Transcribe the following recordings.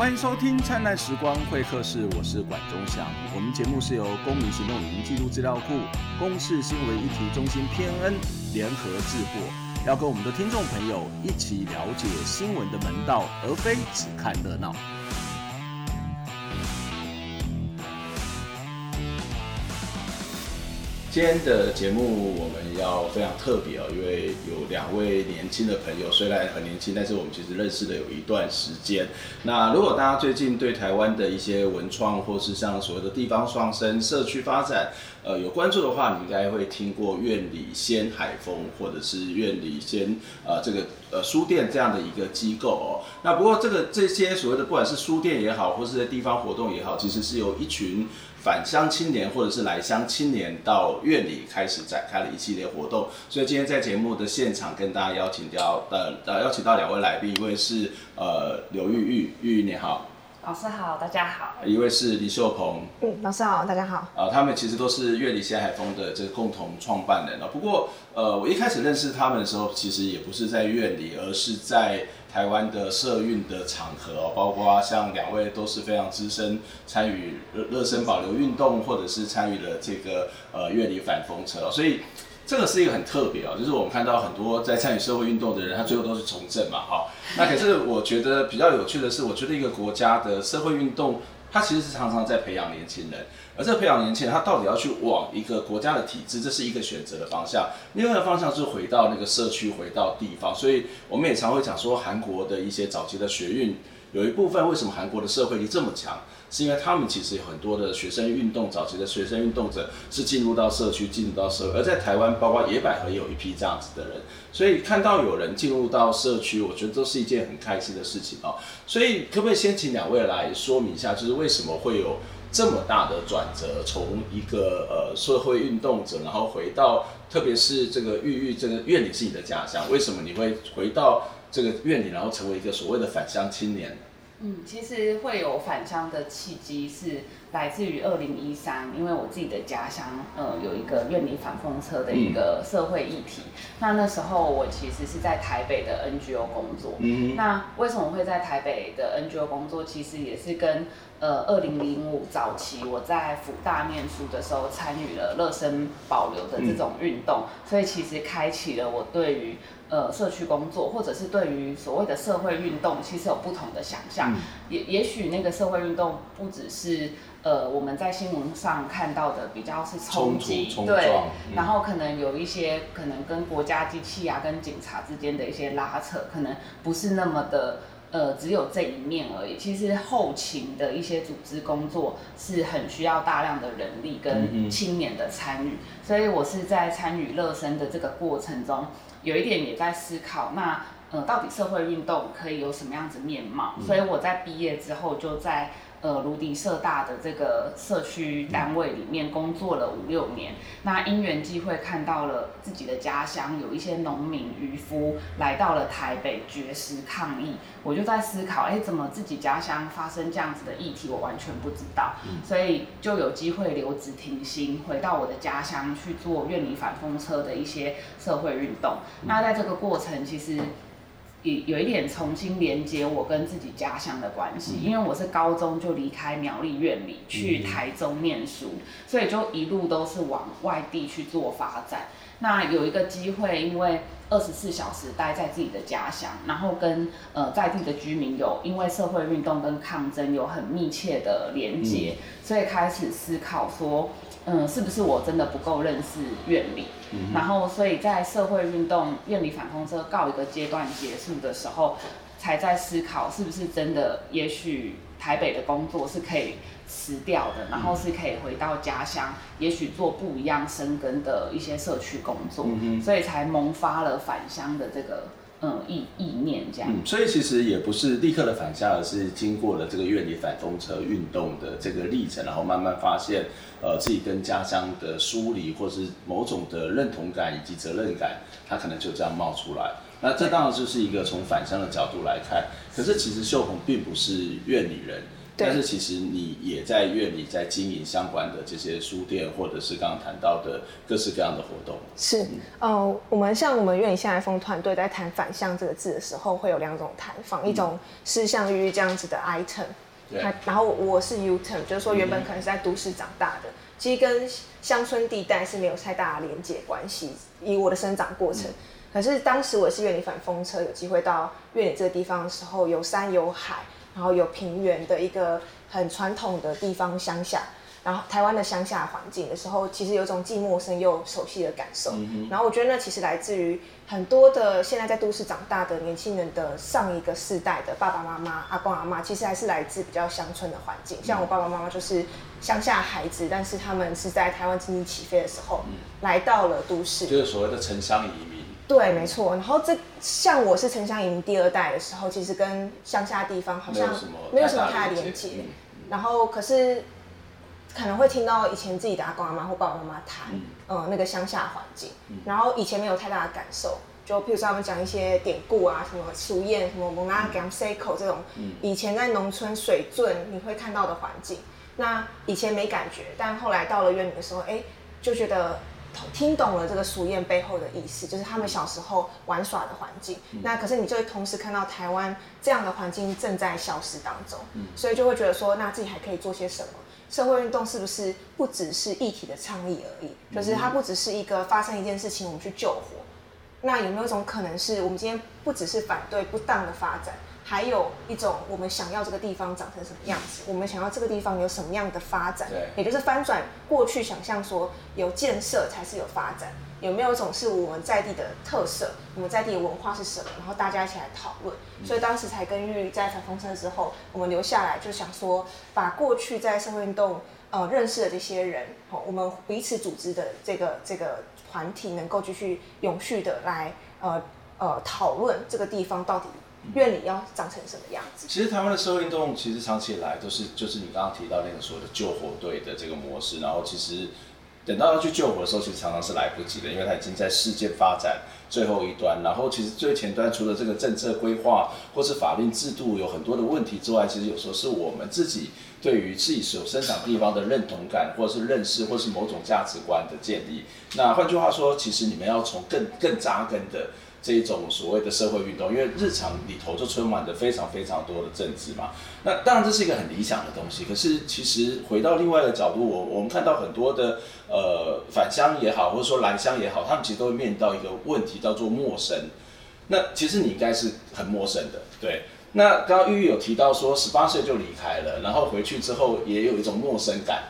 欢迎收听《灿烂时光会客室》，我是管中祥。我们节目是由公民行动影音记录资料库、公视新闻议题中心偏恩联合制作，要跟我们的听众朋友一起了解新闻的门道，而非只看热闹。今天的节目我们要非常特别哦，因为有两位年轻的朋友，虽然很年轻，但是我们其实认识了有一段时间。那如果大家最近对台湾的一些文创，或是像所谓的地方创生、社区发展，呃，有关注的话，你应该会听过院里先海风，或者是院里先呃这个呃书店这样的一个机构哦。那不过这个这些所谓的不管是书店也好，或是在地方活动也好，其实是由一群。返乡青年或者是来乡青年到院里开始展开了一系列活动，所以今天在节目的现场跟大家邀请到呃呃邀请到两位来宾，一位是呃刘玉玉，玉玉你好，老师好，大家好，一位是黎秀鹏，嗯，老师好，大家好，呃，他们其实都是院里先海风的这个共同创办人了。不过呃我一开始认识他们的时候，其实也不是在院里，而是在。台湾的社运的场合，包括像两位都是非常资深，参与热热身保留运动，或者是参与了这个呃苑里反风车，所以这个是一个很特别哦，就是我们看到很多在参与社会运动的人，他最后都是从政嘛，哈。那可是我觉得比较有趣的是，我觉得一个国家的社会运动，他其实是常常在培养年轻人。而这培养年轻人，他到底要去往一个国家的体制，这是一个选择的方向。另外一个方向是回到那个社区，回到地方。所以我们也常会讲说，韩国的一些早期的学运，有一部分为什么韩国的社会力这么强，是因为他们其实有很多的学生运动，早期的学生运动者是进入到社区，进入到社会。而在台湾，包括野百合也有一批这样子的人。所以看到有人进入到社区，我觉得都是一件很开心的事情哦。所以可不可以先请两位来说明一下，就是为什么会有？这么大的转折，从一个呃社会运动者，然后回到，特别是这个玉玉，这个苑里是你的家乡，为什么你会回到这个苑里，然后成为一个所谓的返乡青年？嗯，其实会有返乡的契机是来自于二零一三，因为我自己的家乡呃有一个苑里反风车的一个社会议题。嗯、那那时候我其实是在台北的 NGO 工作。嗯，那为什么会在台北的 NGO 工作？其实也是跟呃二零零五早期我在辅大念书的时候参与了热身保留的这种运动，嗯、所以其实开启了我对于。呃，社区工作，或者是对于所谓的社会运动，其实有不同的想象。嗯、也也许那个社会运动不只是呃我们在新闻上看到的比较是冲击，对，嗯、然后可能有一些可能跟国家机器啊、跟警察之间的一些拉扯，可能不是那么的呃只有这一面而已。其实后勤的一些组织工作是很需要大量的人力跟青年的参与，嗯嗯，所以我是在参与热身的这个过程中。有一点也在思考，那呃，到底社会运动可以有什么样子面貌？嗯、所以我在毕业之后就在呃卢迪社大的这个社区单位里面工作了五六年。那因缘际会看到了自己的家乡有一些农民渔夫来到了台北绝食抗议，我就在思考，哎、欸，怎么自己家乡发生这样子的议题，我完全不知道，嗯、所以就有机会留职停薪，回到我的家乡去做院里反风车的一些社会运动。嗯、那在这个过程，其实。有有一点重新连接我跟自己家乡的关系，因为我是高中就离开苗栗院里去台中念书，所以就一路都是往外地去做发展。那有一个机会，因为二十四小时待在自己的家乡，然后跟呃在地的居民有因为社会运动跟抗争有很密切的连接，所以开始思考说。嗯，是不是我真的不够认识院里？嗯、然后，所以在社会运动院里反风车告一个阶段结束的时候，才在思考是不是真的，也许台北的工作是可以辞掉的，然后是可以回到家乡，也许做不一样生根的一些社区工作，嗯、所以才萌发了返乡的这个。嗯，意意念这样。嗯，所以其实也不是立刻的返乡，而是经过了这个院里反风车运动的这个历程，然后慢慢发现，呃，自己跟家乡的疏离，或是某种的认同感以及责任感，它可能就这样冒出来。那这当然就是一个从返乡的角度来看。可是其实秀红并不是院里人，但是其实你也在院里在经营相关的这些书店，或者是刚刚谈到的各式各样的活动。是，嗯、呃，我们像我们院里现在风团队在谈反向这个字的时候，会有两种谈法，一种是像玉玉这样子的 item，对，然后我是 U-turn，就是说原本可能是在都市长大的，嗯、其实跟乡村地带是没有太大的连接关系，以我的生长过程。嗯、可是当时我是院里反风车，有机会到院里这个地方的时候，有山有海。然后有平原的一个很传统的地方乡下，然后台湾的乡下环境的时候，其实有种既陌生又熟悉的感受。嗯、哼然后我觉得那其实来自于很多的现在在都市长大的年轻人的上一个世代的爸爸妈妈、阿公阿妈，其实还是来自比较乡村的环境。像我爸爸妈妈就是乡下孩子，但是他们是在台湾经济起飞的时候、嗯、来到了都市，就是所谓的城乡移民。对，没错。然后这像我是城乡移民第二代的时候，其实跟乡下地方好像没有什么太大的连接。然后可是可能会听到以前自己的阿公阿妈或爸爸妈妈谈，嗯，呃、那个乡下环境。然后以前没有太大的感受，就譬如说他们讲一些典故啊，什么俗谚，什么蒙拉甘塞口这种，以前在农村水圳你会看到的环境。那以前没感觉，但后来到了院里的时候，哎，就觉得。听懂了这个俗谚背后的意思，就是他们小时候玩耍的环境。嗯、那可是你就会同时看到台湾这样的环境正在消失当中，嗯、所以就会觉得说，那自己还可以做些什么？社会运动是不是不只是议题的倡议而已？就是它不只是一个发生一件事情，我们去救火。那有没有一种可能是我们今天不只是反对不当的发展？还有一种，我们想要这个地方长成什么样子？我们想要这个地方有什么样的发展？对，也就是翻转过去想象说有建设才是有发展。有没有一种是我们在地的特色？我们在地的文化是什么？然后大家一起来讨论。所以当时才跟玉在台风车之后，我们留下来就想说，把过去在社会运动呃认识的这些人，哦，我们彼此组织的这个这个团体，能够继续永续的来呃呃讨论这个地方到底。院里要长成什么样子？其实台湾的社会运动其实长期以来都是，就是你刚刚提到那个所谓的救火队的这个模式，然后其实等到要去救火的时候，其实常常是来不及的，因为它已经在事件发展最后一端。然后其实最前端除了这个政策规划或是法令制度有很多的问题之外，其实有时候是我们自己对于自己所生长地方的认同感，或者是认识，或是某种价值观的建立。那换句话说，其实你们要从更更扎根的。这一种所谓的社会运动，因为日常里头就充满着非常非常多的政治嘛。那当然这是一个很理想的东西，可是其实回到另外一个角度，我我们看到很多的呃返乡也好，或者说来乡也好，他们其实都会面临到一个问题，叫做陌生。那其实你应该是很陌生的，对。那刚刚玉玉有提到说，十八岁就离开了，然后回去之后也有一种陌生感，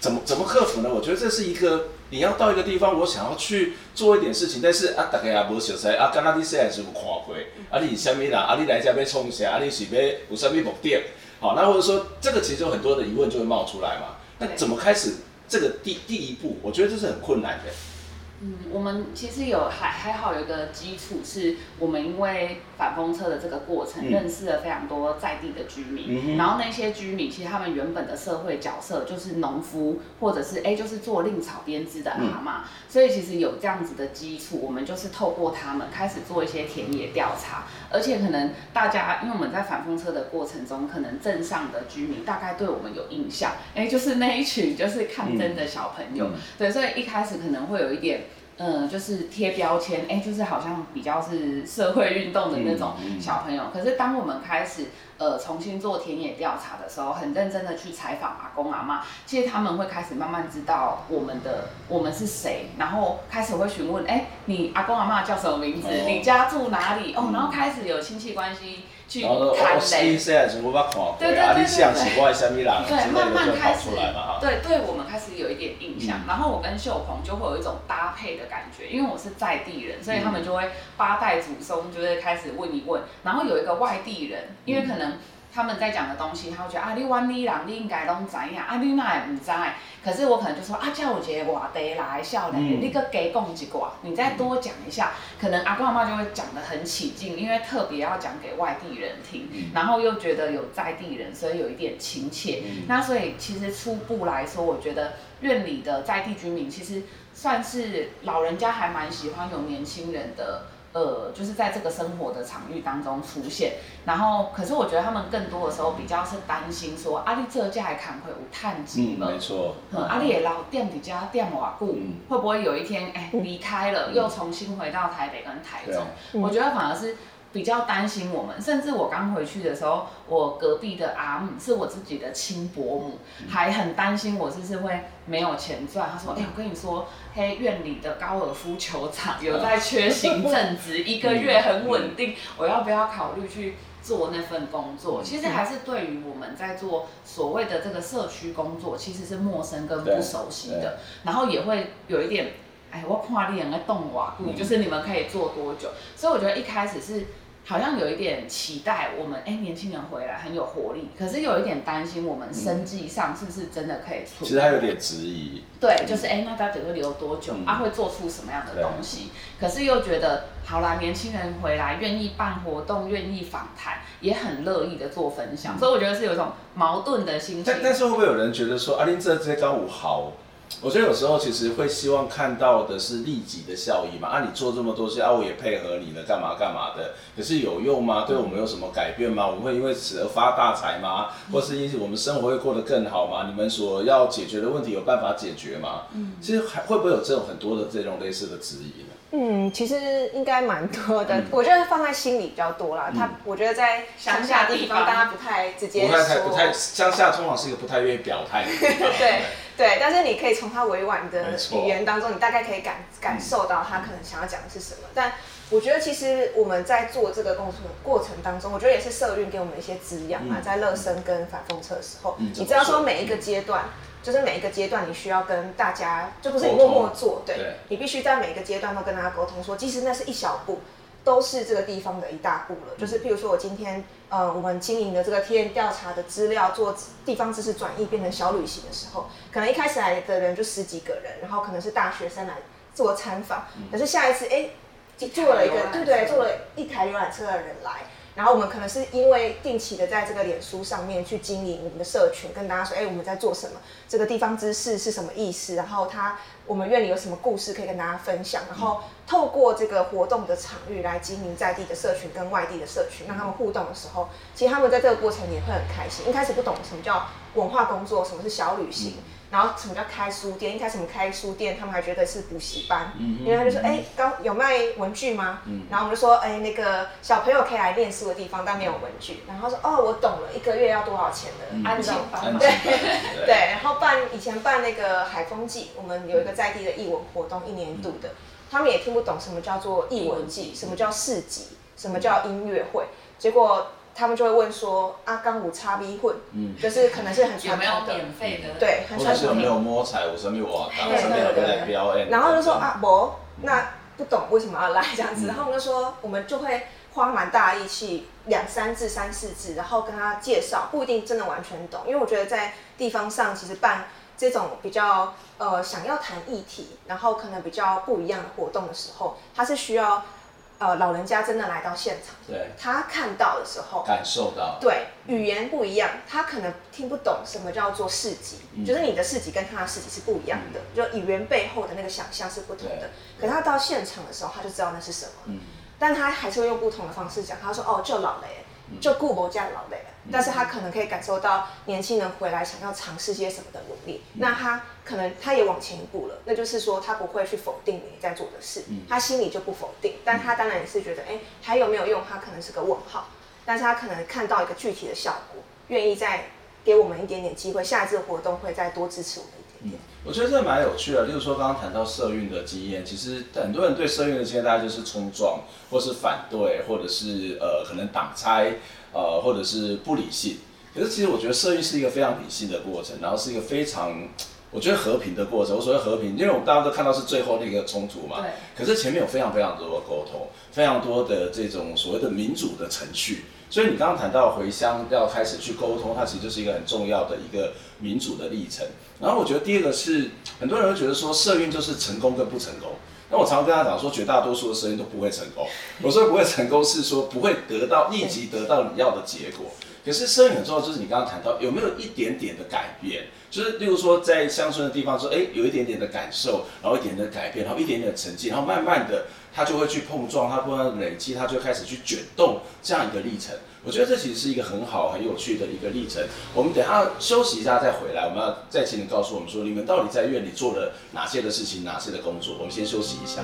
怎么怎么克服呢？我觉得这是一个。你要到一个地方，我想要去做一点事情，但是啊，大家也无熟悉啊，刚刚你现在是有看过，啊，你是什么人？啊，你来这边冲啥？啊，你是要有什么目的？好，那或者说这个其实有很多的疑问就会冒出来嘛。那怎么开始这个第第一步？我觉得这是很困难的。嗯，我们其实有还还好有一个基础，是我们因为反风车的这个过程，认识了非常多在地的居民，嗯、然后那些居民其实他们原本的社会角色就是农夫，或者是哎就是做令草编织的阿妈，嗯、所以其实有这样子的基础，我们就是透过他们开始做一些田野调查，而且可能大家因为我们在反风车的过程中，可能镇上的居民大概对我们有印象，哎就是那一群就是抗争的小朋友，对，所以一开始可能会有一点。嗯，就是贴标签，哎、欸，就是好像比较是社会运动的那种小朋友。嗯嗯、可是当我们开始呃重新做田野调查的时候，很认真的去采访阿公阿妈，其实他们会开始慢慢知道我们的我们是谁，然后开始会询问，哎、欸，你阿公阿妈叫什么名字？哦、你家住哪里？哦，然后开始有亲戚关系。去谈嘞，对对对对慢慢开始，对，对我们开始有一点印象。然后我跟秀鹏就会有一种搭配的感觉，因为我是在地人，所以他们就会八代祖宗就会开始问一问。然后有一个外地人，因为可能。他们在讲的东西，他会觉得啊，你湾里人，你应该拢知影，啊，你哪会唔知？可是我可能就说啊，叫我一个外地来少年，你个加讲一寡，你再多讲一下，可能阿公阿妈就会讲得很起劲，因为特别要讲给外地人听，然后又觉得有在地人，所以有一点亲切。那所以其实初步来说，我觉得院里的在地居民其实算是老人家还蛮喜欢有年轻人的。呃，就是在这个生活的场域当中出现。然后，可是我觉得他们更多的时候比较是担心说，阿丽这家还看会有探机了？没错。嗯，阿丽也老店底家店瓦固，会不会有一天哎离开了，又重新回到台北跟台中？我觉得反而是。比较担心我们，甚至我刚回去的时候，我隔壁的阿姆是我自己的亲伯母，还很担心我是不是会没有钱赚。他说：“哎、欸，我跟你说，嘿，院里的高尔夫球场 有在缺行政职，一个月很稳定，我要不要考虑去做那份工作？”其实还是对于我们在做所谓的这个社区工作，其实是陌生跟不熟悉的，然后也会有一点。哎，我看你人在动瓦，嗯，就是你们可以做多久？所以我觉得一开始是好像有一点期待我们，哎，年轻人回来很有活力，可是有一点担心我们生计上是不是真的可以出？其实还有点质疑。对，就是哎，那到底会留多久？嗯、啊，会做出什么样的东西？可是又觉得，好啦，年轻人回来愿意办活动，愿意访谈，也很乐意的做分享，嗯、所以我觉得是有一种矛盾的心情。但但是会不会有人觉得说，阿林这这些刚五好？我觉得有时候其实会希望看到的是立即的效益嘛，啊，你做这么多事啊，我也配合你了，干嘛干嘛的，可是有用吗？对我们有什么改变吗？我们会因为此而发大财吗？或是因此我们生活会过得更好吗？你们所要解决的问题有办法解决吗？嗯，其实还会不会有这种很多的这种类似的质疑呢？嗯，其实应该蛮多的，嗯、我觉得放在心里比较多啦。他、嗯，我觉得在乡下地方，大家不太直接说，不太不太乡下通常是一个不太愿意表态的地方。对对，但是你可以从他委婉的语言当中，你大概可以感感受到他可能想要讲的是什么。嗯、但我觉得其实我们在做这个工作的过程当中，我觉得也是社运给我们一些滋养嘛。在乐生跟反风车的时候，嗯、你知道说每一个阶段。就是每一个阶段，你需要跟大家，就不是你默默做，对，对你必须在每一个阶段都跟大家沟通说，说即使那是一小步，都是这个地方的一大步了。就是譬如说我今天，呃，我们经营的这个田野调查的资料，做地方知识转译变成小旅行的时候，可能一开始来的人就十几个人，然后可能是大学生来做参访，可是下一次，哎，做了一个，对不对？做了一台游览车的人来。然后我们可能是因为定期的在这个脸书上面去经营我们的社群，跟大家说，哎，我们在做什么？这个地方知识是什么意思？然后他我们院里有什么故事可以跟大家分享？然后透过这个活动的场域来经营在地的社群跟外地的社群，让他们互动的时候，其实他们在这个过程也会很开心。一开始不懂什么叫文化工作，什么是小旅行。然后什么叫开书店？一开始我们开书店，他们还觉得是补习班，因为他就说，哎，刚有卖文具吗？然后我们就说，哎，那个小朋友可以来练书的地方，但没有文具。然后说，哦，我懂了，一个月要多少钱的安亲班？对对。然后办以前办那个海风季，我们有一个在地的艺文活动，一年一度的，他们也听不懂什么叫做艺文季，什么叫市集，什么叫音乐会，结果。他们就会问说：“阿刚五叉 B 混，嗯，就是可能是很传统的，有没有免费的？对，很传统的。有没有摸彩？我身边我刚身边有在表演。然后就说啊，不，那不懂为什么要来这样子。然后我们就说，我们就会花蛮大力气，两三字、三四字，然后跟他介绍，不一定真的完全懂，因为我觉得在地方上其实办这种比较呃想要谈议题，然后可能比较不一样的活动的时候，他是需要。呃，老人家真的来到现场，对，他看到的时候，感受到，对，语言不一样，他可能听不懂什么叫做市集，嗯、就是你的市集跟他的市集是不一样的，嗯、就语言背后的那个想象是不同的。可他到现场的时候，他就知道那是什么，嗯、但他还是会用不同的方式讲。他说：“哦，就老雷，就顾某家老雷。”但是他可能可以感受到年轻人回来想要尝试些什么的努力，嗯、那他可能他也往前一步了，那就是说他不会去否定你在做的事，嗯、他心里就不否定，但他当然也是觉得，哎，还有没有用？他可能是个问号，但是他可能看到一个具体的效果，愿意再给我们一点点机会，下一次活动会再多支持我们一点点。嗯、我觉得这蛮有趣的，例如说刚刚谈到社运的经验，其实很多人对社运的经验，大家就是冲撞，或是反对，或者是呃可能挡拆。呃，或者是不理性，可是其实我觉得社运是一个非常理性的过程，然后是一个非常，我觉得和平的过程。我所谓和平，因为我们大家都看到是最后那个冲突嘛，可是前面有非常非常多的沟通，非常多的这种所谓的民主的程序。所以你刚刚谈到回乡要开始去沟通，它其实就是一个很重要的一个民主的历程。然后我觉得第二个是，很多人会觉得说社运就是成功跟不成功。那我常常跟他讲说，绝大多数的社运都不会成功。我说不会成功是说不会得到立即得到你要的结果。可是社运很重要，就是你刚刚谈到有没有一点点的改变，就是例如说在乡村的地方说，哎，有一点点的感受，然后一点点的改变，然后一点点的成绩，然后慢慢的它就会去碰撞，它不断累积，它就开始去卷动这样一个历程。我觉得这其实是一个很好、很有趣的一个历程。我们等下休息一下再回来，我们要再请你告诉我们说，你们到底在院里做了哪些的事情，哪些的工作？我们先休息一下。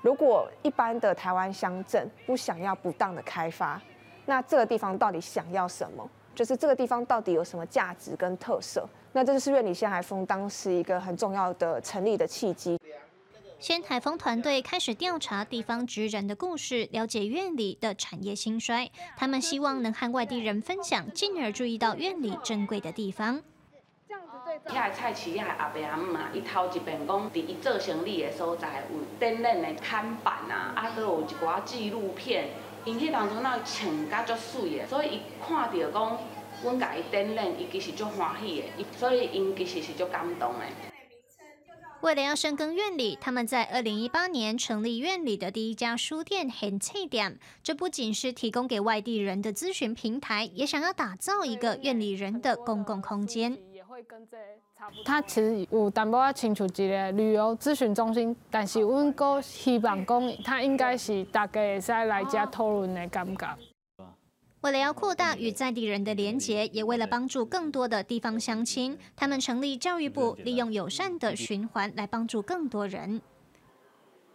如果一般的台湾乡镇不想要不当的开发，那这个地方到底想要什么？就是这个地方到底有什么价值跟特色？那这就是院里仙海峰当时一个很重要的成立的契机。仙海峰团队开始调查地方职人的故事，了解院里的产业兴衰。他们希望能和外地人分享，进而注意到院里珍贵的地方。这样子对。遐菜市，遐个阿伯阿姆啊，伊头一遍讲，伫伊做生意的所在有展览的看板啊，啊，都有一寡纪录片。因迄当中那穿甲足水的，所以伊看到讲，阮甲伊展览，伊其实足欢喜的，所以因其实是足感动的。为了要深耕院里，他们在二零一八年成立院里的第一家书店很气点。这不仅是提供给外地人的咨询平台，也想要打造一个院里人的公共空间。它其实有淡薄仔亲像一个旅游咨询中心，但是阮阁希望讲，他应该是大家会使来遮讨论的感觉。为了要扩大与在地人的连结，也为了帮助更多的地方乡亲，他们成立教育部，利用友善的循环来帮助更多人。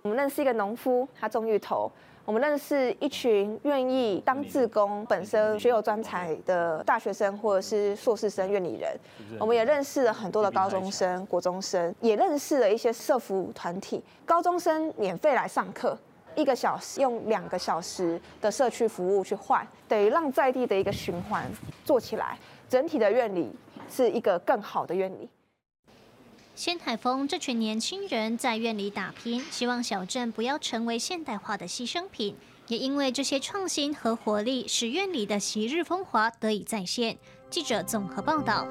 我们认识一个农夫，他种芋头。我们认识一群愿意当志工、本身学有专才的大学生或者是硕士生院里人。我们也认识了很多的高中生、国中生，也认识了一些社服团体。高中生免费来上课，一个小时用两个小时的社区服务去换，等于让在地的一个循环做起来，整体的院里是一个更好的院里。仙海峰这群年轻人在院里打拼，希望小镇不要成为现代化的牺牲品。也因为这些创新和活力，使院里的昔日风华得以再现。记者综合报道。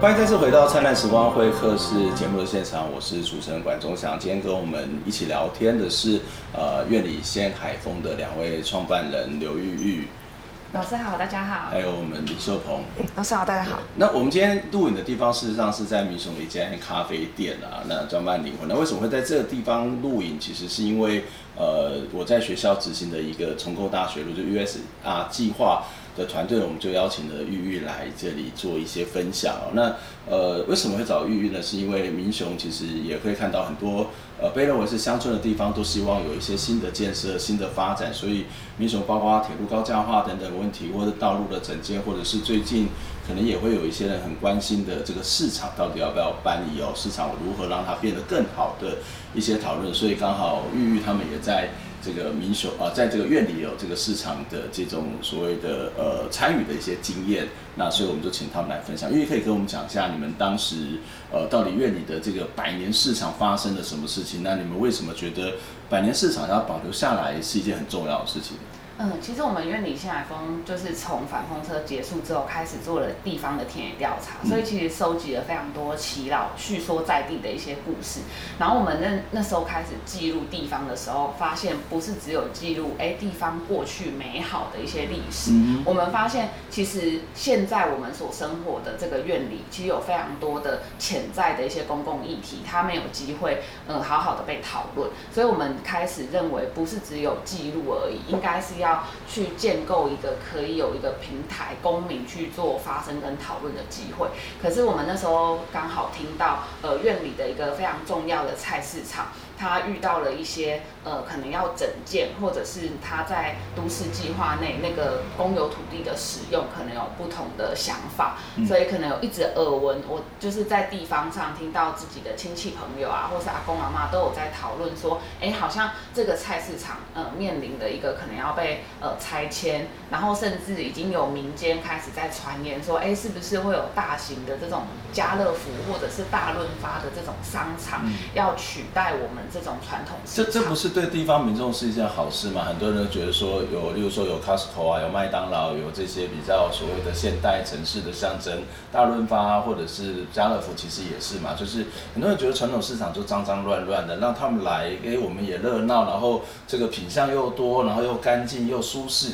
欢迎再次回到《灿烂时光会客室》节目的现场，我是主持人管中祥。今天跟我们一起聊天的是，呃，院里仙海峰的两位创办人刘玉玉。老师好，大家好。还有我们李秀鹏。老师好，大家好。那我们今天录影的地方，事实上是在民雄的一间咖啡店啊，那专办灵魂。那为什么会在这个地方录影？其实是因为，呃，我在学校执行的一个重构大学路就 USR 计划的团队，我们就邀请了玉玉来这里做一些分享。那呃，为什么会找玉玉呢？是因为民雄其实也可以看到很多。呃，被认为是乡村的地方，都希望有一些新的建设、新的发展，所以民雄包括铁路高架化等等问题，或者道路的整建，或者是最近可能也会有一些人很关心的这个市场到底要不要搬移哦，市场如何让它变得更好的一些讨论，所以刚好玉玉他们也在。这个民雄啊，在这个院里有这个市场的这种所谓的呃参与的一些经验，那所以我们就请他们来分享。因为可以跟我们讲一下你们当时呃到底院里的这个百年市场发生了什么事情？那你们为什么觉得百年市场要保留下来是一件很重要的事情？嗯，其实我们院里新海峰就是从反风车结束之后开始做了地方的田野调查，嗯、所以其实收集了非常多耆老叙说在地的一些故事。然后我们那那时候开始记录地方的时候，发现不是只有记录哎地方过去美好的一些历史，嗯、我们发现其实现在我们所生活的这个院里，其实有非常多的潜在的一些公共议题，它没有机会嗯好好的被讨论。所以我们开始认为，不是只有记录而已，应该是要。去建构一个可以有一个平台，公民去做发声跟讨论的机会。可是我们那时候刚好听到，呃，院里的一个非常重要的菜市场。他遇到了一些呃，可能要整建，或者是他在都市计划内那个公有土地的使用，可能有不同的想法，嗯、所以可能有一直耳闻。我就是在地方上听到自己的亲戚朋友啊，或是阿公阿妈都有在讨论说，哎、欸，好像这个菜市场呃面临的一个可能要被呃拆迁，然后甚至已经有民间开始在传言说，哎、欸，是不是会有大型的这种家乐福或者是大润发的这种商场、嗯、要取代我们？这种传统，这这不是对地方民众是一件好事吗？很多人都觉得说有，例如说有 Costco 啊，有麦当劳，有这些比较所谓的现代城市的象征，大润发或者是家乐福，其实也是嘛。就是很多人觉得传统市场就脏脏乱乱的，让他们来，哎，我们也热闹，然后这个品相又多，然后又干净又舒适。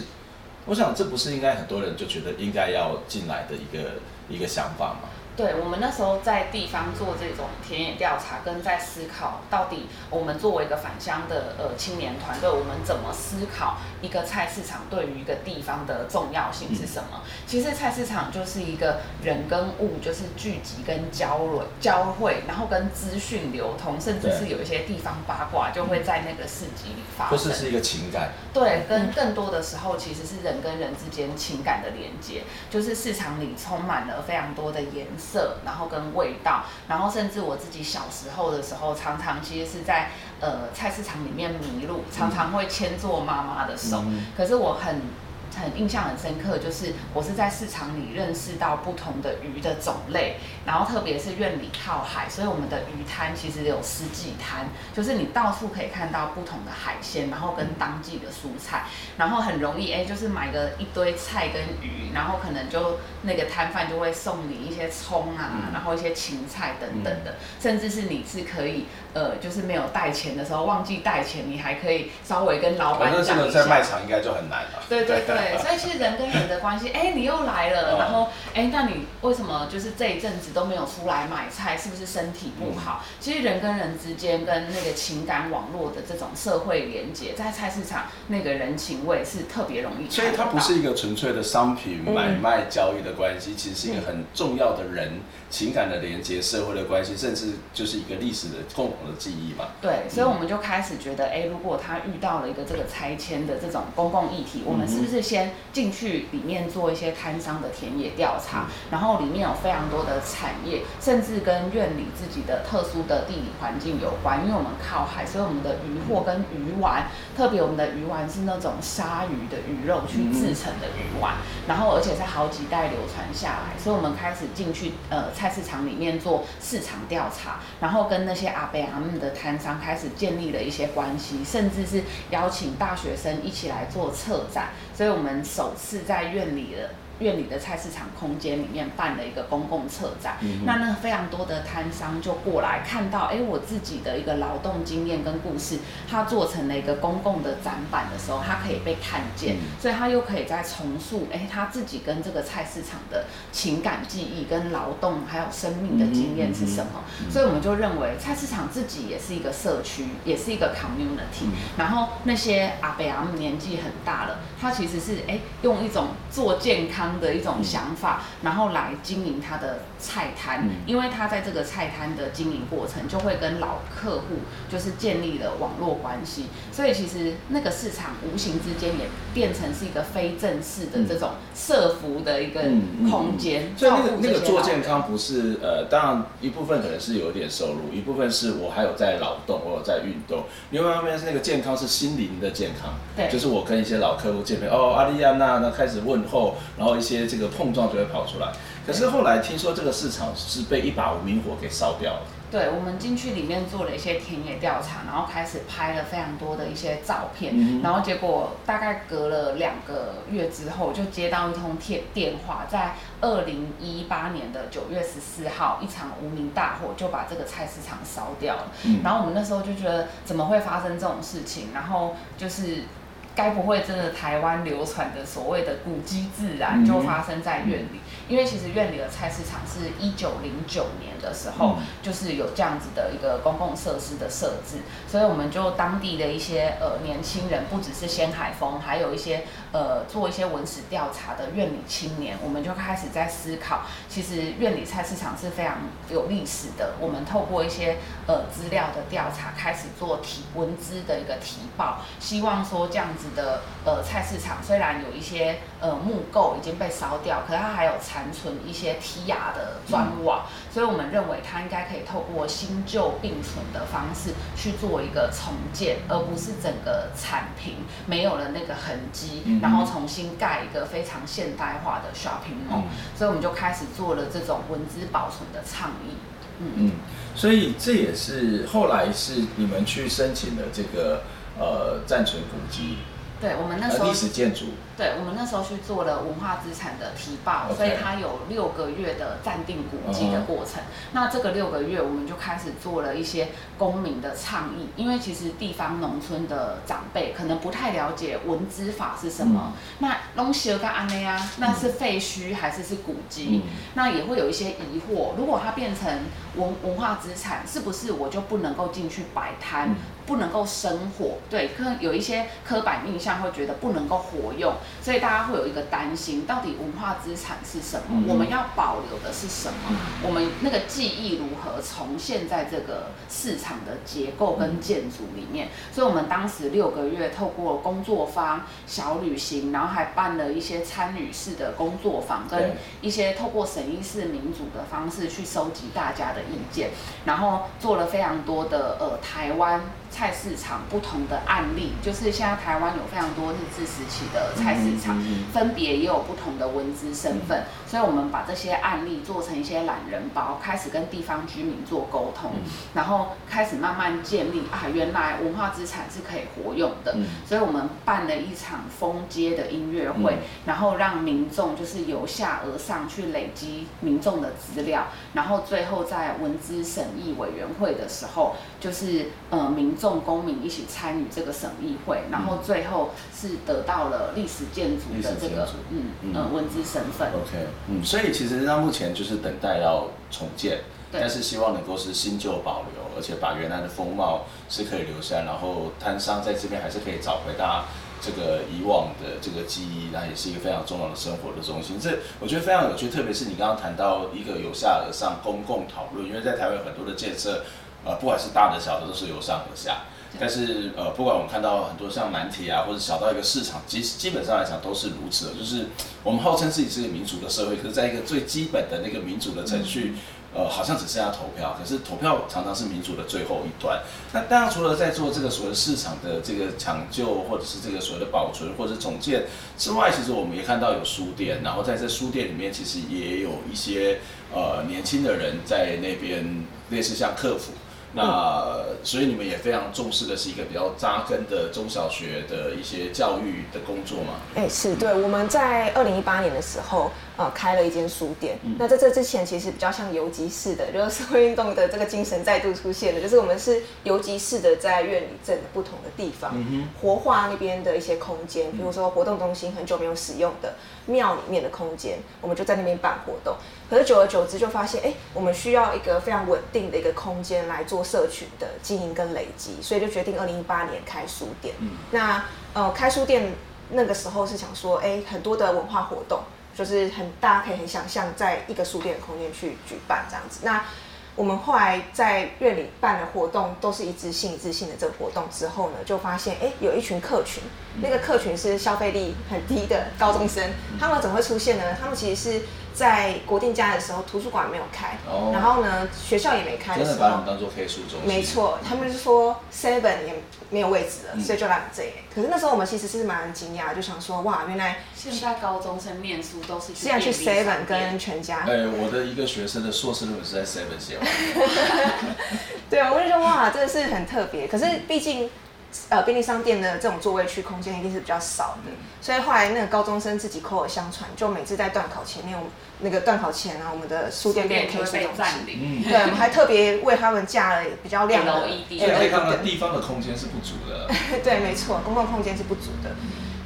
我想这不是应该很多人就觉得应该要进来的一个一个想法吗？对，我们那时候在地方做这种田野调查，跟在思考到底我们作为一个返乡的呃青年团队，我们怎么思考一个菜市场对于一个地方的重要性是什么？其实菜市场就是一个人跟物就是聚集跟交流交汇，然后跟资讯流通，甚至是有一些地方八卦就会在那个市集里发生。或是是一个情感。对，跟更多的时候其实是人跟人之间情感的连接，就是市场里充满了非常多的颜色。色，然后跟味道，然后甚至我自己小时候的时候，常常其实是在呃菜市场里面迷路，常常会牵着妈妈的手，嗯、可是我很。很印象很深刻，就是我是在市场里认识到不同的鱼的种类，然后特别是院里靠海，所以我们的鱼摊其实有四季摊，就是你到处可以看到不同的海鲜，然后跟当季的蔬菜，然后很容易哎，就是买个一堆菜跟鱼，然后可能就那个摊贩就会送你一些葱啊，然后一些芹菜等等的，甚至是你是可以呃，就是没有带钱的时候忘记带钱，你还可以稍微跟老板讲一下。在卖场应该就很难了。对对对。所以其实人跟人的关系，哎，你又来了，然后，哎，那你为什么就是这一阵子都没有出来买菜？是不是身体不好？其实人跟人之间跟那个情感网络的这种社会连接，在菜市场那个人情味是特别容易。所以它不是一个纯粹的商品买卖交易的关系，其实是一个很重要的人情感的连接、社会的关系，甚至就是一个历史的共同的记忆嘛。对，所以我们就开始觉得，哎，如果他遇到了一个这个拆迁的这种公共议题，我们是不是先先进去里面做一些摊商的田野调查，然后里面有非常多的产业，甚至跟院里自己的特殊的地理环境有关。因为我们靠海，所以我们的鱼货跟鱼丸，特别我们的鱼丸是那种鲨鱼的鱼肉去制成的鱼丸，然后而且是好几代流传下来，所以我们开始进去呃菜市场里面做市场调查，然后跟那些阿伯他们的摊商开始建立了一些关系，甚至是邀请大学生一起来做策展，所以我们。首次在院里的。苑里的菜市场空间里面办了一个公共策展，嗯、那那非常多的摊商就过来看到，哎，我自己的一个劳动经验跟故事，他做成了一个公共的展板的时候，他可以被看见，嗯、所以他又可以再重塑，哎，他自己跟这个菜市场的情感记忆、跟劳动还有生命的经验是什么？所以我们就认为菜市场自己也是一个社区，也是一个 community、嗯。然后那些阿伯阿姆年纪很大了，他其实是哎用一种做健康。的一种想法，然后来经营他的菜摊，嗯、因为他在这个菜摊的经营过程，就会跟老客户就是建立了网络关系，所以其实那个市场无形之间也变成是一个非正式的这种设服的一个空间。所以那个那个做健康不是呃，当然一部分可能是有点收入，一部分是我还有在劳动，我有在运动。另外一方面是那个健康是心灵的健康，对，就是我跟一些老客户见面，哦，阿丽亚娜那开始问候，然后。一些这个碰撞就会跑出来，可是后来听说这个市场是被一把无名火给烧掉了。对，我们进去里面做了一些田野调查，然后开始拍了非常多的一些照片，嗯、然后结果大概隔了两个月之后，就接到一通电电话，在二零一八年的九月十四号，一场无名大火就把这个菜市场烧掉了。嗯、然后我们那时候就觉得怎么会发生这种事情？然后就是。该不会真的台湾流传的所谓的古迹自然就发生在院里？因为其实院里的菜市场是一九零九年的时候，就是有这样子的一个公共设施的设置，所以我们就当地的一些呃年轻人，不只是鲜海风，还有一些呃做一些文史调查的院里青年，我们就开始在思考，其实院里菜市场是非常有历史的。我们透过一些呃资料的调查，开始做提文资的一个提报，希望说这样子。的呃菜市场虽然有一些呃木构已经被烧掉，可是它还有残存一些梯牙的砖瓦，所以我们认为它应该可以透过新旧并存的方式去做一个重建，而不是整个铲平没有了那个痕迹，嗯、然后重新盖一个非常现代化的 shopping mall，嗯、所以我们就开始做了这种文字保存的倡议。嗯，嗯，所以这也是后来是你们去申请的这个呃暂存古迹。对，我们那时候历史建筑，对，我们那时候去做了文化资产的提报.所以它有六个月的暂定古迹的过程。Uh. 那这个六个月，我们就开始做了一些公民的倡议，因为其实地方农村的长辈可能不太了解文资法是什么。嗯、那东西跟安内啊，那是废墟还是是古迹？嗯、那也会有一些疑惑。如果它变成文文化资产，是不是我就不能够进去摆摊？嗯不能够生火，对，可能有一些刻板印象会觉得不能够活用，所以大家会有一个担心，到底文化资产是什么？嗯、我们要保留的是什么？嗯、我们那个记忆如何重现在这个市场的结构跟建筑里面？嗯、所以我们当时六个月透过工作坊、小旅行，然后还办了一些参与式的工作坊，跟一些透过审议式民主的方式去收集大家的意见，然后做了非常多的呃台湾。菜市场不同的案例，就是现在台湾有非常多日治时期的菜市场，分别也有不同的文资身份，所以我们把这些案例做成一些懒人包，开始跟地方居民做沟通，然后开始慢慢建立啊，原来文化资产是可以活用的，所以我们办了一场封街的音乐会，然后让民众就是由下而上去累积民众的资料，然后最后在文资审议委员会的时候，就是呃民。众公民一起参与这个审议会，然后最后是得到了历史建筑的这个嗯嗯文字身份。OK，嗯，所以其实那目前就是等待要重建，但是希望能够是新旧保留，而且把原来的风貌是可以留下，然后摊商在这边还是可以找回大家这个以往的这个记忆，那也是一个非常重要的生活的中心。这我觉得非常有趣，特别是你刚刚谈到一个由下而上公共讨论，因为在台湾有很多的建设。呃，不管是大的小的，都是由上而下。但是呃，不管我们看到很多像难题啊，或者小到一个市场，其实基本上来讲都是如此。就是我们号称自己是一个民主的社会，可是在一个最基本的那个民主的程序，呃，好像只剩下投票。可是投票常常是民主的最后一端。那当然，除了在做这个所谓的市场的这个抢救，或者是这个所谓的保存或者是重建之外，其实我们也看到有书店，然后在这书店里面，其实也有一些呃年轻的人在那边，类似像客服。那所以你们也非常重视的是一个比较扎根的中小学的一些教育的工作嘛？哎、是对，我们在二零一八年的时候，呃，开了一间书店。嗯、那在这之前，其实比较像游击式的，就是社会运动的这个精神再度出现了，就是我们是游击式的在院里镇的不同的地方，嗯、活化那边的一些空间，比如说活动中心很久没有使用的庙里面的空间，我们就在那边办活动。可是久而久之就发现，哎、欸，我们需要一个非常稳定的一个空间来做社群的经营跟累积，所以就决定二零一八年开书店。嗯、那呃，开书店那个时候是想说，哎、欸，很多的文化活动，就是很大家可以很想象在一个书店的空间去举办这样子。那我们后来在院里办的活动都是一致性、一致性的这个活动之后呢，就发现哎、有一群客群，那个客群是消费力很低的高中生，他们怎么会出现呢？他们其实是。在国定假的时候，图书馆没有开，oh, 然后呢，学校也没开的时候，真的把我们当做黑书中心。没错，他们就说 Seven 也没有位置了，嗯、所以就来我们这里。可是那时候我们其实是蛮惊讶，就想说，哇，原来现在高中生念书都是现在去 Seven 跟全家。哎，我的一个学生的硕士论文是在 Seven 写完。对啊，我就说哇，真的是很特别。可是毕竟。呃，便利商店的这种座位区空间一定是比较少的，所以后来那个高中生自己口耳相传，就每次在段考前面，我那个段考前啊，我们的书店变 K 书中心，嗯，对，我们还 特别为他们架了比较亮的 LED，所以可以看到地方的空间是不足的。对，没错，公共空间是不足的，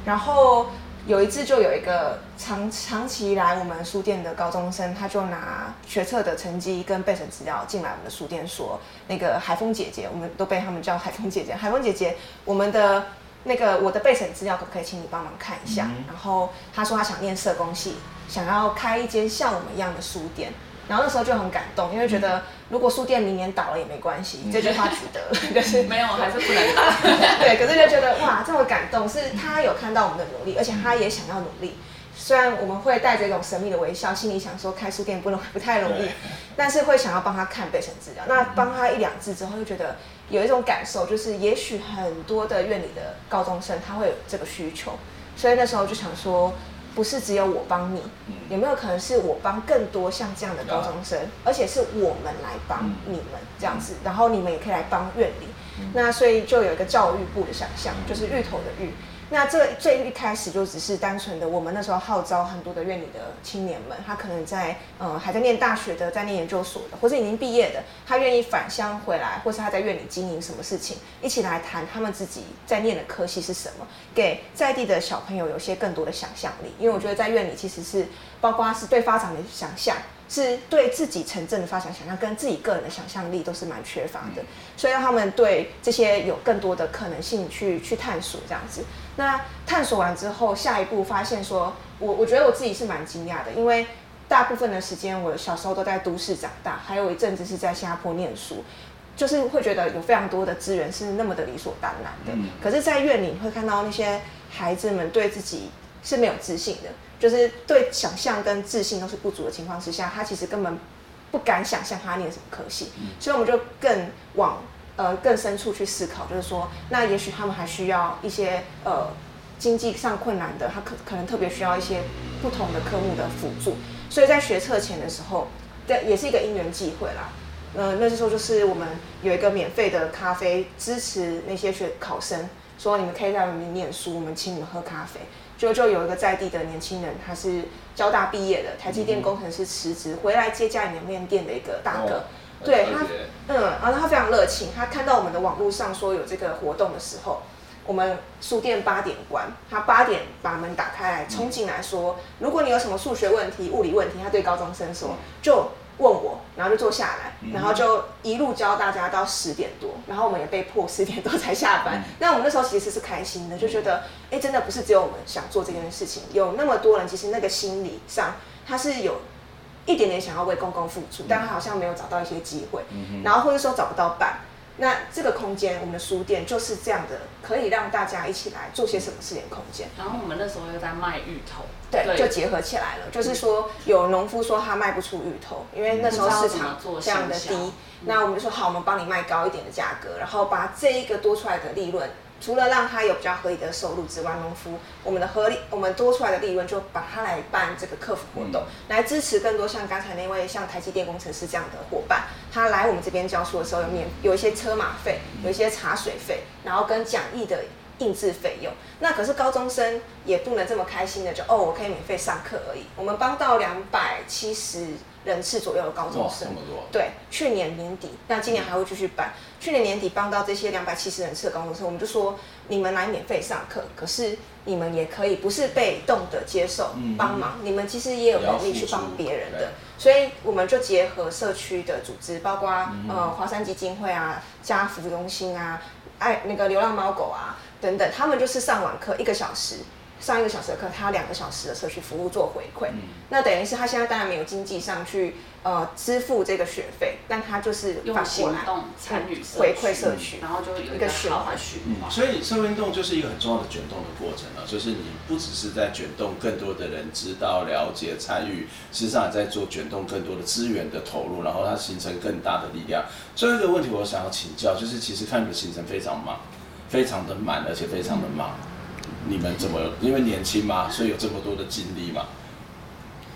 然后。有一次，就有一个长长期来我们书店的高中生，他就拿学测的成绩跟备审资料进来我们的书店，说：“那个海风姐姐，我们都被他们叫海风姐姐。海风姐姐，我们的那个我的备审资料可不可以请你帮忙看一下？”然后他说他想念社工系，想要开一间像我们一样的书店。然后那时候就很感动，因为觉得如果书店明年倒了也没关系，嗯、这句话值得。就是没有，还是不能倒。对，可是就觉得哇，这么感动，是他有看到我们的努力，而且他也想要努力。虽然我们会带着一种神秘的微笑，心里想说开书店不容不太容易，但是会想要帮他看备审资料。那帮他一两次之后，就觉得有一种感受，就是也许很多的院里的高中生他会有这个需求，所以那时候就想说。不是只有我帮你，有没有可能是我帮更多像这样的高中生，而且是我们来帮你们这样子，然后你们也可以来帮院里。那所以就有一个教育部的想象，就是芋头的芋，那这最一开始就只是单纯的，我们那时候号召很多的院里的青年们，他可能在呃还在念大学的，在念研究所的，或者已经毕业的，他愿意返乡回来，或是他在院里经营什么事情，一起来谈他们自己在念的科系是什么，给在地的小朋友有些更多的想象力。因为我觉得在院里其实是包括是对发展的想象。是对自己城镇的发展想象，跟自己个人的想象力都是蛮缺乏的，所以让他们对这些有更多的可能性去去探索这样子。那探索完之后，下一步发现说，我我觉得我自己是蛮惊讶的，因为大部分的时间我小时候都在都市长大，还有一阵子是在新加坡念书，就是会觉得有非常多的资源是那么的理所当然的。可是，在院里会看到那些孩子们对自己是没有自信的。就是对想象跟自信都是不足的情况之下，他其实根本不敢想象他念什么科系，所以我们就更往呃更深处去思考，就是说，那也许他们还需要一些呃经济上困难的，他可可能特别需要一些不同的科目的辅助，所以在学测前的时候，对，也是一个因缘际会啦。呃，那时候就是我们有一个免费的咖啡支持那些学考生，说你们可以在外面念书，我们请你们喝咖啡。就就有一个在地的年轻人，他是交大毕业的，台积电工程师辞职回来接家里面店的一个大哥，对他，嗯，然后他非常热情，他看到我们的网络上说有这个活动的时候，我们书店八点关，他八点把门打开来冲进来说，如果你有什么数学问题、物理问题，他对高中生说就。问我，然后就坐下来，然后就一路教大家到十点多，然后我们也被迫十点多才下班。那我们那时候其实是开心的，就觉得，哎，真的不是只有我们想做这件事情，有那么多人，其实那个心理上他是有一点点想要为公共付出，但他好像没有找到一些机会，然后或者说找不到伴。那这个空间，我们的书店就是这样的，可以让大家一起来做些什么事情空间。然后我们那时候又在卖芋头，对，对就结合起来了。就是说，有农夫说他卖不出芋头，因为那时候市场非常的低。那我们就说好，我们帮你卖高一点的价格，然后把这一个多出来的利润。除了让他有比较合理的收入之外，农夫我们的合理，我们多出来的利润就把它来办这个客服活动，嗯、来支持更多像刚才那位像台积电工程师这样的伙伴，他来我们这边教书的时候有免有一些车马费，有一些茶水费，然后跟讲义的印制费用。那可是高中生也不能这么开心的就哦，我可以免费上课而已。我们帮到两百七十。人次左右的高中生，对，去年年底，那今年还会继续办。去年年底帮到这些两百七十人次的高中生，我们就说你们来免费上课，可是你们也可以不是被动的接受帮忙，你们其实也有能力去帮别人的。所以我们就结合社区的组织，包括呃华山基金会啊、家福中心啊、爱那个流浪猫狗啊等等，他们就是上完课一个小时。上一个小时的课，他两个小时的社区服务做回馈，嗯、那等于是他现在当然没有经济上去呃支付这个学费，但他就是用行动参与回馈社区，然后就有一个循环循环。所以社会运动就是一个很重要的卷动的过程啊，就是你不只是在卷动更多的人知道、了解、参与，实际上也在做卷动更多的资源的投入，然后它形成更大的力量。最后一个问题，我想要请教，就是其实看你的行程非常忙，非常的满，而且非常的忙。嗯你们怎么？因为年轻嘛，所以有这么多的精力嘛。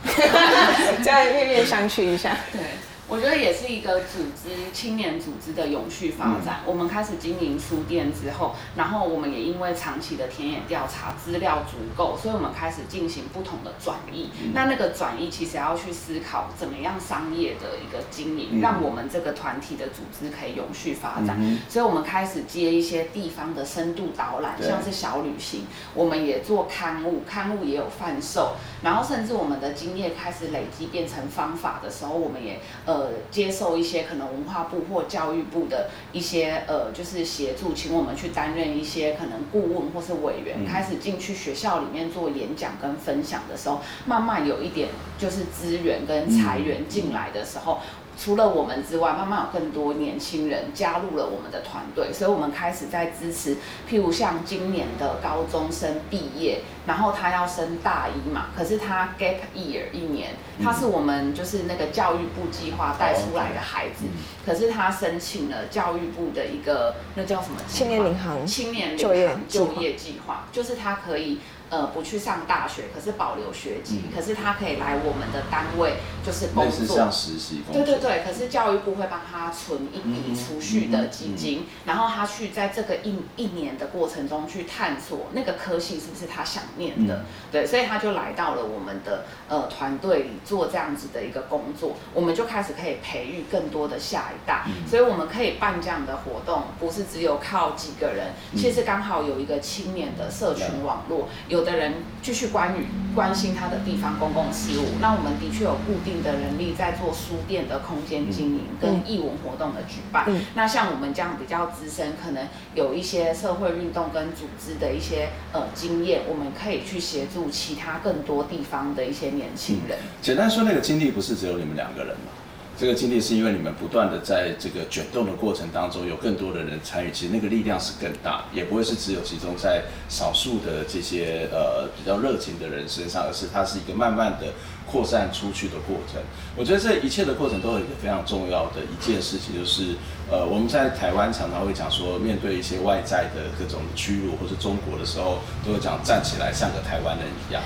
再面面相觑一下。对。我觉得也是一个组织青年组织的永续发展。我们开始经营书店之后，然后我们也因为长期的田野调查资料足够，所以我们开始进行不同的转移。那那个转移其实要去思考怎么样商业的一个经营，让我们这个团体的组织可以永续发展。所以我们开始接一些地方的深度导览，像是小旅行，我们也做刊物，刊物也有贩售，然后甚至我们的经验开始累积变成方法的时候，我们也呃。呃，接受一些可能文化部或教育部的一些呃，就是协助，请我们去担任一些可能顾问或是委员，开始进去学校里面做演讲跟分享的时候，慢慢有一点就是资源跟财源进来的时候。除了我们之外，慢慢有更多年轻人加入了我们的团队，所以我们开始在支持，譬如像今年的高中生毕业，然后他要升大一嘛，可是他 gap year 一年，他是我们就是那个教育部计划带出来的孩子，可是他申请了教育部的一个那叫什么？青年领航青年领航就业计划，就是他可以。呃不去上大学，可是保留学籍，嗯、可是他可以来我们的单位就是工作，像实习工作。对对对，可是教育部会帮他存一笔储蓄的基金，嗯嗯嗯、然后他去在这个一一年的过程中去探索那个科系是不是他想念的，嗯、对，所以他就来到了我们的呃团队里做这样子的一个工作，我们就开始可以培育更多的下一代，嗯、所以我们可以办这样的活动，不是只有靠几个人，其实刚好有一个青年的社群网络，有的人继续关于关心他的地方公共事务，那我们的确有固定的人力在做书店的空间经营跟艺文活动的举办。嗯、那像我们这样比较资深，可能有一些社会运动跟组织的一些呃经验，我们可以去协助其他更多地方的一些年轻人。嗯、简单说，那个经历不是只有你们两个人吗？这个经历是因为你们不断的在这个卷动的过程当中，有更多的人参与，其实那个力量是更大，也不会是只有集中在少数的这些呃比较热情的人身上，而是它是一个慢慢的扩散出去的过程。我觉得这一切的过程都有一个非常重要的一件事情，就是呃我们在台湾常常会讲说，面对一些外在的各种屈辱或是中国的时候，都会讲站起来像个台湾人一样。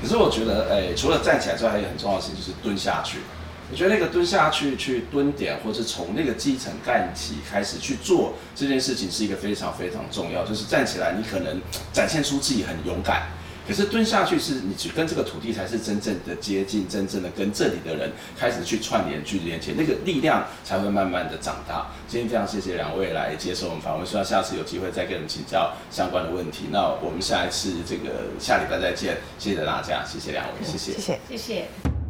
可是我觉得，哎，除了站起来之外，还有很重要的事情就是蹲下去。我觉得那个蹲下去去蹲点，或是从那个基层干起开始去做这件事情，是一个非常非常重要。就是站起来，你可能展现出自己很勇敢，可是蹲下去是你去跟这个土地才是真正的接近，真正的跟这里的人开始去串联、去连接，那个力量才会慢慢的长大。今天非常谢谢两位来接受我们访问，希望下次有机会再跟你们请教相关的问题。那我们下一次这个下礼拜再见，谢谢大家，谢谢两位，谢谢，谢谢，谢谢。